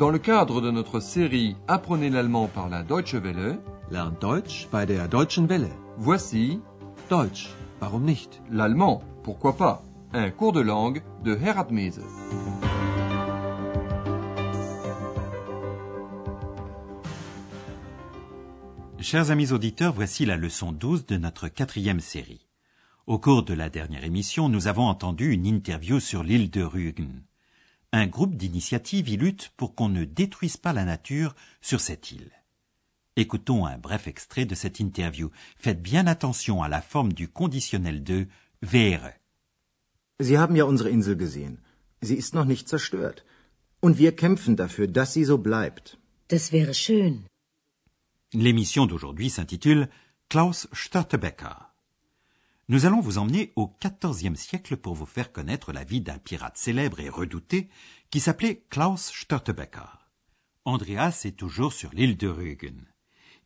Dans le cadre de notre série Apprenez l'allemand par la Deutsche Welle, Lernt Deutsch bei der Deutschen Welle. voici Deutsch, warum nicht? l'allemand, pourquoi pas, un cours de langue de Herat Mese. Chers amis auditeurs, voici la leçon 12 de notre quatrième série. Au cours de la dernière émission, nous avons entendu une interview sur l'île de Rügen. Un groupe d'initiatives y lutte pour qu'on ne détruise pas la nature sur cette île. Écoutons un bref extrait de cette interview. Faites bien attention à la forme du conditionnel de wäre. Sie haben ja unsere Insel gesehen. Sie ist noch nicht zerstört. Und wir kämpfen dafür, dass sie so bleibt. Das wäre schön. L'émission d'aujourd'hui s'intitule Klaus Störtebeker. Nous allons vous emmener au XIVe siècle pour vous faire connaître la vie d'un pirate célèbre et redouté qui s'appelait Klaus Störtebeker. Andreas est toujours sur l'île de Rügen.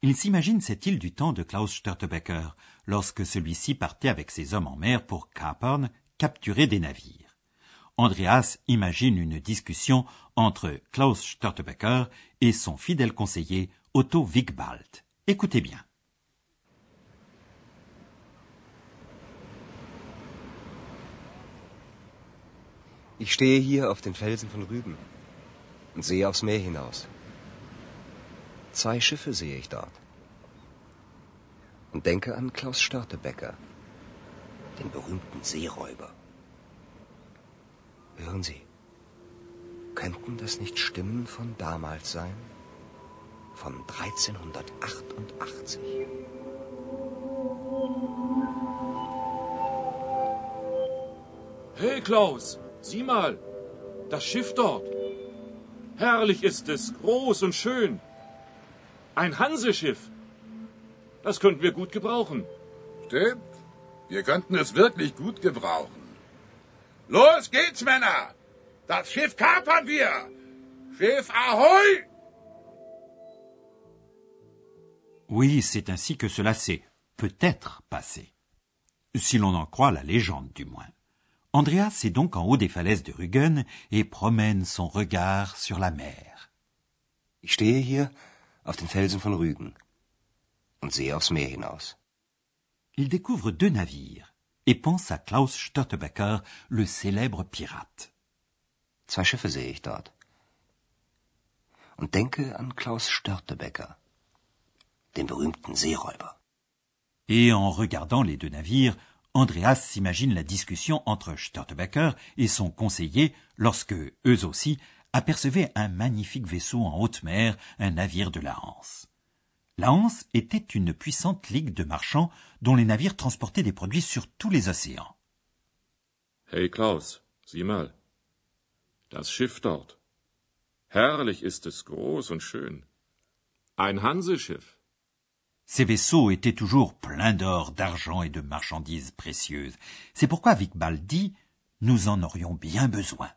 Il s'imagine cette île du temps de Klaus Störtebeker, lorsque celui-ci partait avec ses hommes en mer pour Kapern capturer des navires. Andreas imagine une discussion entre Klaus Störtebeker et son fidèle conseiller Otto Wigbald. Écoutez bien. Ich stehe hier auf den Felsen von Rügen und sehe aufs Meer hinaus. Zwei Schiffe sehe ich dort. Und denke an Klaus Störtebecker, den berühmten Seeräuber. Hören Sie, könnten das nicht Stimmen von damals sein? Von 1388. Hey Klaus, sieh mal, das Schiff dort. Herrlich ist es, groß und schön. Ein Hanseschiff. Das könnten wir gut gebrauchen. Stimmt. Wir könnten es wirklich gut gebrauchen. Los geht's, Männer! Das Schiff kapern wir! Schiff Ahoi! Oui, c'est ainsi que cela s'est peut-être passé. Si l'on en croit la légende du moins. Andreas est donc en haut des falaises de Rügen et promène son regard sur la mer. Ich stehe hier auf den Felsen von Rügen und sehe aufs Meer hinaus. Il découvre deux navires et pense à Klaus Störtebeker, le célèbre pirate. Zwei Schiffe sehe ich dort. Und denke an Klaus Störtebecker, den berühmten Seeräuber. Et en regardant les deux navires, Andreas s'imagine la discussion entre Störtebeker et son conseiller lorsque, eux aussi, apercevaient un magnifique vaisseau en haute mer, un navire de la Hanse. La Hanse était une puissante ligue de marchands dont les navires transportaient des produits sur tous les océans. Hey Klaus, sieh mal. Das Schiff dort. Herrlich ist es, groß und schön. Ein Hanseschiff. Ces vaisseaux étaient toujours pleins d'or, d'argent et de marchandises précieuses. C'est pourquoi Wigbald dit Nous en aurions bien besoin.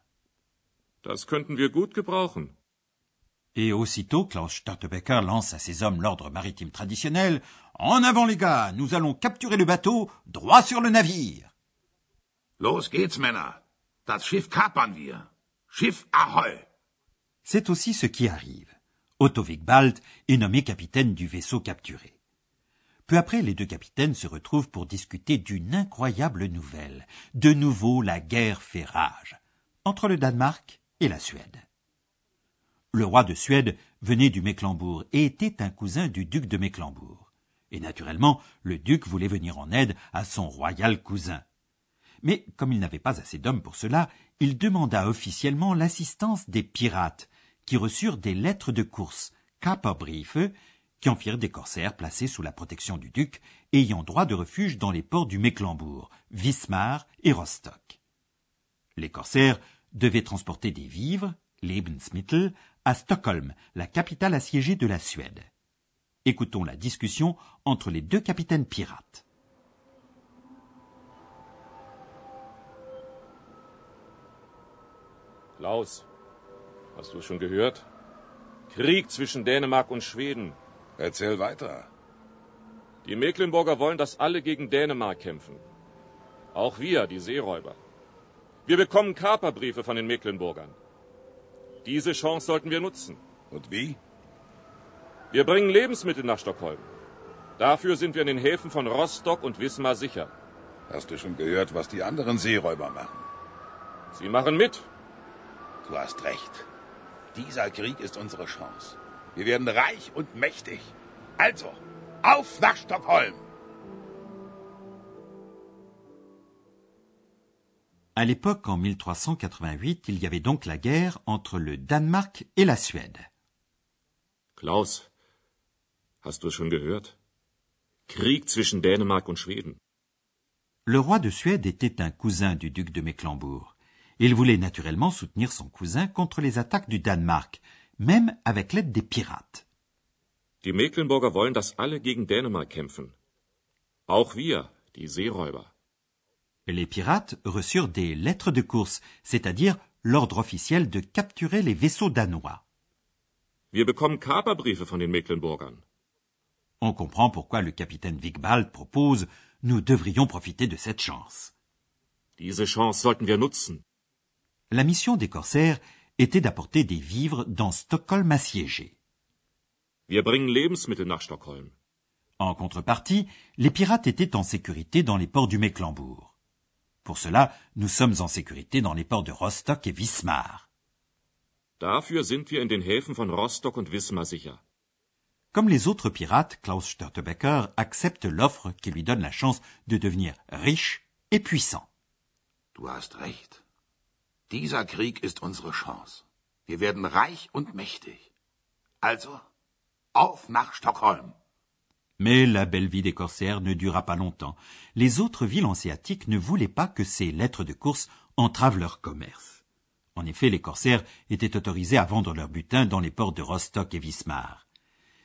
Das könnten wir gut gebrauchen. Et aussitôt, Klaus Störtebeker lance à ses hommes l'ordre maritime traditionnel En avant, les gars, nous allons capturer le bateau, droit sur le navire. Los geht's, Männer! Das Schiff kapern wir! Schiff Ahoi! C'est aussi ce qui arrive. Otto Wigbald est nommé capitaine du vaisseau capturé. Peu après, les deux capitaines se retrouvent pour discuter d'une incroyable nouvelle. De nouveau, la guerre fait rage entre le Danemark et la Suède. Le roi de Suède venait du Mecklembourg et était un cousin du duc de Mecklembourg. Et naturellement, le duc voulait venir en aide à son royal cousin. Mais comme il n'avait pas assez d'hommes pour cela, il demanda officiellement l'assistance des pirates, qui reçurent des lettres de course, Kaperbriefe, qui en firent des corsaires placés sous la protection du duc, ayant droit de refuge dans les ports du Mecklembourg, Wismar et Rostock. Les corsaires devaient transporter des vivres, Lebensmittel, à Stockholm, la capitale assiégée de la Suède. Écoutons la discussion entre les deux capitaines pirates. Klaus, hast du schon gehört? Krieg zwischen Dänemark und Schweden. Erzähl weiter. Die Mecklenburger wollen, dass alle gegen Dänemark kämpfen. Auch wir, die Seeräuber. Wir bekommen Kaperbriefe von den Mecklenburgern. Diese Chance sollten wir nutzen. Und wie? Wir bringen Lebensmittel nach Stockholm. Dafür sind wir in den Häfen von Rostock und Wismar sicher. Hast du schon gehört, was die anderen Seeräuber machen? Sie machen mit. Du hast recht. Dieser Krieg ist unsere Chance. Wir werden reich und mächtig. Also, auf nach Stockholm! À l'époque, en 1388, il y avait donc la guerre entre le Danemark et la Suède. Klaus, hast du es schon gehört? Krieg zwischen Dänemark und Schweden. Le roi de Suède était un cousin du duc de Mecklembourg. Il voulait naturellement soutenir son cousin contre les attaques du Danemark, même avec l'aide des pirates. Die Mecklenburger wollen, dass alle gegen Dänemark kämpfen. Auch wir, die Seeräuber. Les pirates reçurent des lettres de course, c'est-à-dire l'ordre officiel de capturer les vaisseaux danois. Wir bekommen Kaperbriefe von den Mecklenburgern. On comprend pourquoi le capitaine Wigbald propose nous devrions profiter de cette chance. Diese Chance sollten wir nutzen. La mission des corsaires était d'apporter des vivres dans Stockholm assiégé. Wir bringen Lebensmittel nach Stockholm. En contrepartie, les pirates étaient en sécurité dans les ports du Mecklembourg. Pour cela, nous sommes en sécurité dans les ports de Rostock et Wismar. Dafür sind wir in den Häfen von Rostock und Wismar sicher. Comme les autres pirates, Klaus Störtebeker accepte l'offre qui lui donne la chance de devenir riche et puissant. Du hast recht. Dieser Krieg ist unsere Chance. Wir werden reich und mächtig. Also, auf nach Stockholm. Mais la belle vie des corsaires ne dura pas longtemps. Les autres villes hanséatiques ne voulaient pas que ces lettres de course entravent leur commerce. En effet, les corsaires étaient autorisés à vendre leur butin dans les ports de Rostock et Wismar.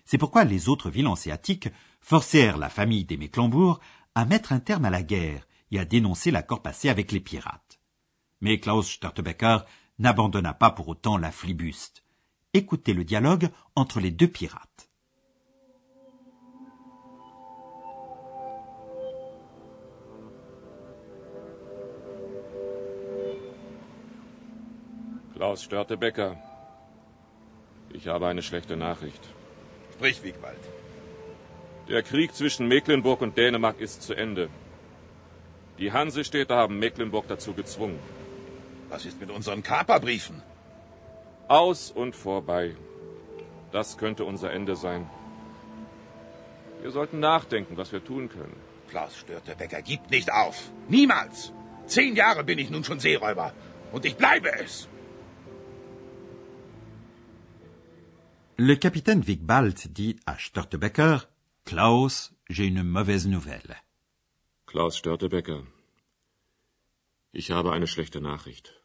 C'est pourquoi les autres villes hanséatiques forcèrent la famille des Mecklembourg à mettre un terme à la guerre et à dénoncer l'accord passé avec les pirates. Mais Klaus Störtebeker n'abandonna pas pour autant la flibuste. Écoutez le dialogue entre les deux pirates. Klaus Störtebecker. Ich habe eine schlechte Nachricht. Sprich, Wiegwald. Der Krieg zwischen Mecklenburg und Dänemark ist zu Ende. Die Hansestädte haben Mecklenburg dazu gezwungen. Was ist mit unseren Kaperbriefen? Aus und vorbei. Das könnte unser Ende sein. Wir sollten nachdenken, was wir tun können. Klaus Störtebecker gibt nicht auf. Niemals. Zehn Jahre bin ich nun schon Seeräuber. Und ich bleibe es. Le capitaine Wigbald dit à Störtebeker Klaus, j'ai une mauvaise nouvelle. Klaus Störtebecker. Ich habe eine schlechte Nachricht.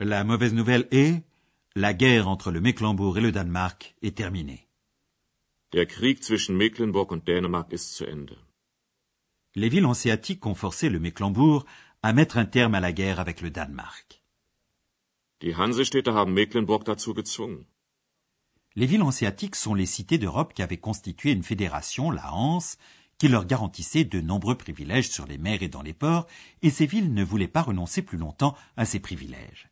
La mauvaise nouvelle est la guerre entre le Mecklembourg et le Danemark est terminée. Der Krieg zwischen Mecklenburg und Dänemark ist zu Ende. Les villes hanséatiques ont forcé le Mecklembourg à mettre un terme à la guerre avec le Danemark. Die Hansestädte haben Mecklenburg dazu gezwungen. Les villes hanséatiques sont les cités d'Europe qui avaient constitué une fédération, la Hanse, qui leur garantissait de nombreux privilèges sur les mers et dans les ports, et ces villes ne voulaient pas renoncer plus longtemps à ces privilèges.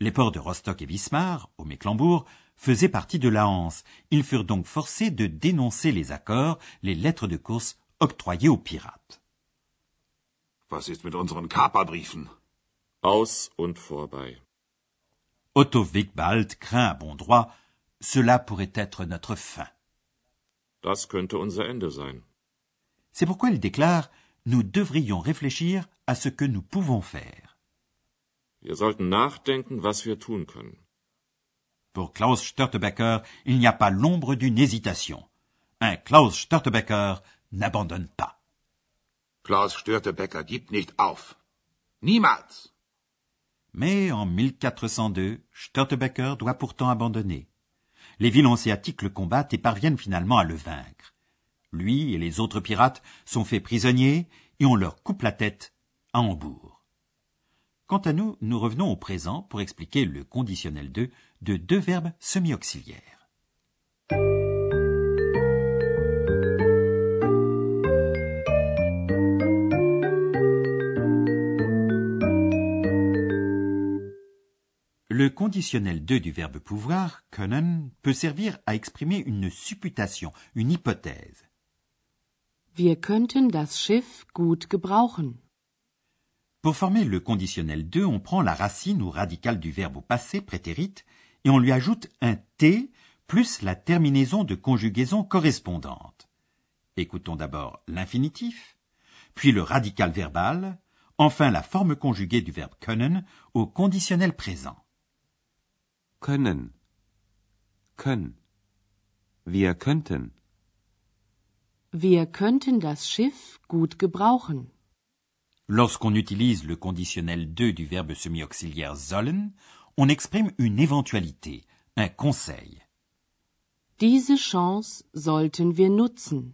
Les ports de Rostock et Wismar, au Mecklembourg, faisaient partie de la Hanse. Ils furent donc forcés de dénoncer les accords, les lettres de course octroyées aux pirates. Was ist mit unseren Kaperbriefen? Aus und vorbei. Otto Wigbald craint à bon droit cela pourrait être notre fin. Das könnte unser Ende sein. C'est pourquoi il déclare Nous devrions réfléchir à ce que nous pouvons faire. Wir sollten nachdenken, was wir tun können. Pour Klaus Störtebeker, il n'y a pas l'ombre d'une hésitation. Un Klaus Störtebeker n'abandonne pas. Klaus Störtebecker gibt nicht auf. Niemals. Mais en 1402, Störtebeker doit pourtant abandonner. Les villes hanséatiques le combattent et parviennent finalement à le vaincre. Lui et les autres pirates sont faits prisonniers et on leur coupe la tête à Hambourg. Quant à nous, nous revenons au présent pour expliquer le conditionnel 2 de deux verbes semi-auxiliaires. Le conditionnel 2 du verbe pouvoir, können, peut servir à exprimer une supputation, une hypothèse. Wir könnten das Schiff gut gebrauchen. Pour former le conditionnel 2, on prend la racine ou radicale du verbe au passé prétérite et on lui ajoute un T plus la terminaison de conjugaison correspondante. Écoutons d'abord l'infinitif, puis le radical verbal, enfin la forme conjuguée du verbe können au conditionnel présent. Können. Können. Wir könnten. Wir könnten das Schiff gut gebrauchen. Lorsqu'on utilise le conditionnel 2 du verbe semi-auxiliaire sollen, on exprime une éventualité, un conseil. Diese Chance sollten wir nutzen.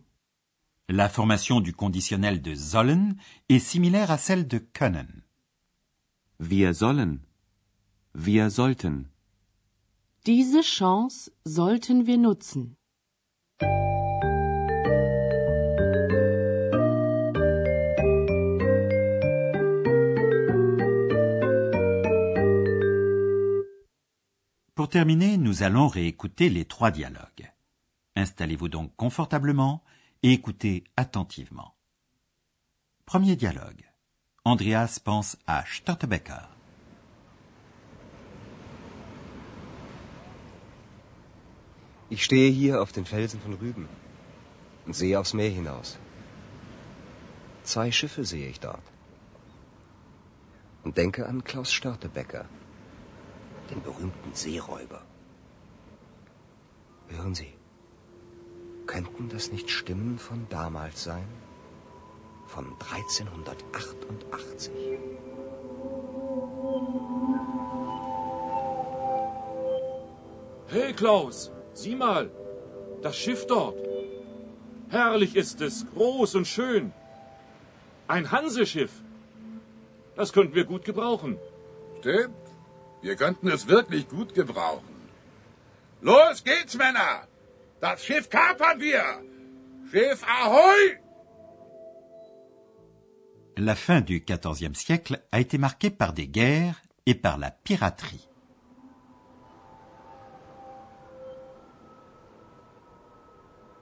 La formation du conditionnel de sollen est similaire à celle de können. Wir sollen. Wir sollten. Diese Chance sollten wir nutzen. Pour terminer, nous allons réécouter les trois dialogues. Installez-vous donc confortablement et écoutez attentivement. Premier dialogue. Andreas pense à Störtebeker. Ich stehe hier auf den Felsen von Rüben und sehe aufs Meer hinaus. Zwei Schiffe sehe ich dort. Und denke an Klaus Störtebecker, den berühmten Seeräuber. Hören Sie, könnten das nicht Stimmen von damals sein? Von 1388? Hey Klaus, sieh mal, das Schiff dort. Herrlich ist es, groß und schön. Ein Hanseschiff. Das könnten wir gut gebrauchen. Stimmt. Wir könnten es wirklich gut gebrauchen. Los geht's, Männer! Das Schiff kapern wir! Schiff Ahoi! La fin du XIVe siècle a été marquée par des guerres et par la piraterie.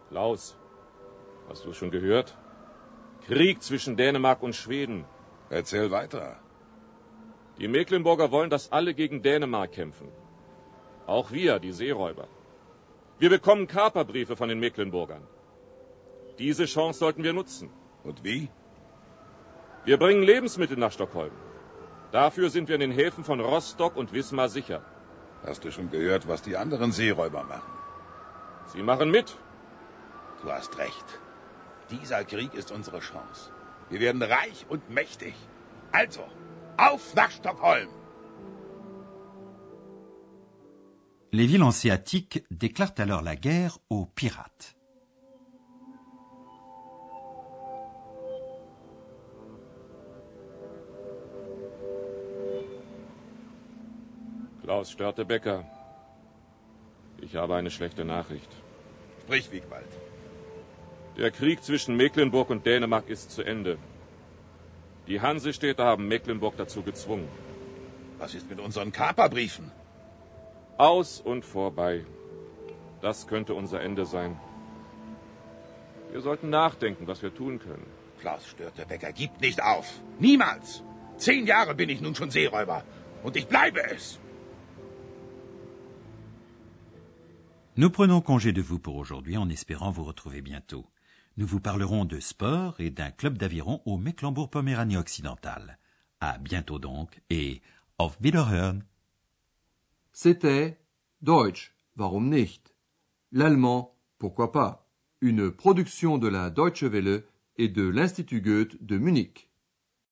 Klaus, hast du es schon gehört? Krieg zwischen Dänemark und Schweden. Erzähl weiter. Die Mecklenburger wollen, dass alle gegen Dänemark kämpfen. Auch wir, die Seeräuber. Wir bekommen Kaperbriefe von den Mecklenburgern. Diese Chance sollten wir nutzen. Und wie? Wir bringen Lebensmittel nach Stockholm. Dafür sind wir in den Häfen von Rostock und Wismar sicher. Hast du schon gehört, was die anderen Seeräuber machen? Sie machen mit. Du hast recht. Dieser Krieg ist unsere Chance. Wir werden reich und mächtig. Also, auf nach Stockholm! Les villes hanséatiques déclarent alors la guerre aux pirates. Klaus Störtebecker. Ich habe eine schlechte Nachricht. Sprich, Wiegwald. Der Krieg zwischen Mecklenburg und Dänemark ist zu Ende. Die Hansestädte haben Mecklenburg dazu gezwungen. Was ist mit unseren Kaperbriefen? Aus und vorbei. Das könnte unser Ende sein. Wir sollten nachdenken, was wir tun können. Klaus Störtebecker gibt nicht auf. Niemals. Zehn Jahre bin ich nun schon Seeräuber. Und ich bleibe es. Nous prenons congé de vous pour aujourd'hui en espérant vous retrouver bientôt. Nous vous parlerons de sport et d'un club d'aviron au Mecklembourg-Poméranie occidental. À bientôt donc et auf Wiederhören. C'était Deutsch, warum nicht? L'allemand, pourquoi pas? Une production de la Deutsche Welle et de l'Institut Goethe de Munich.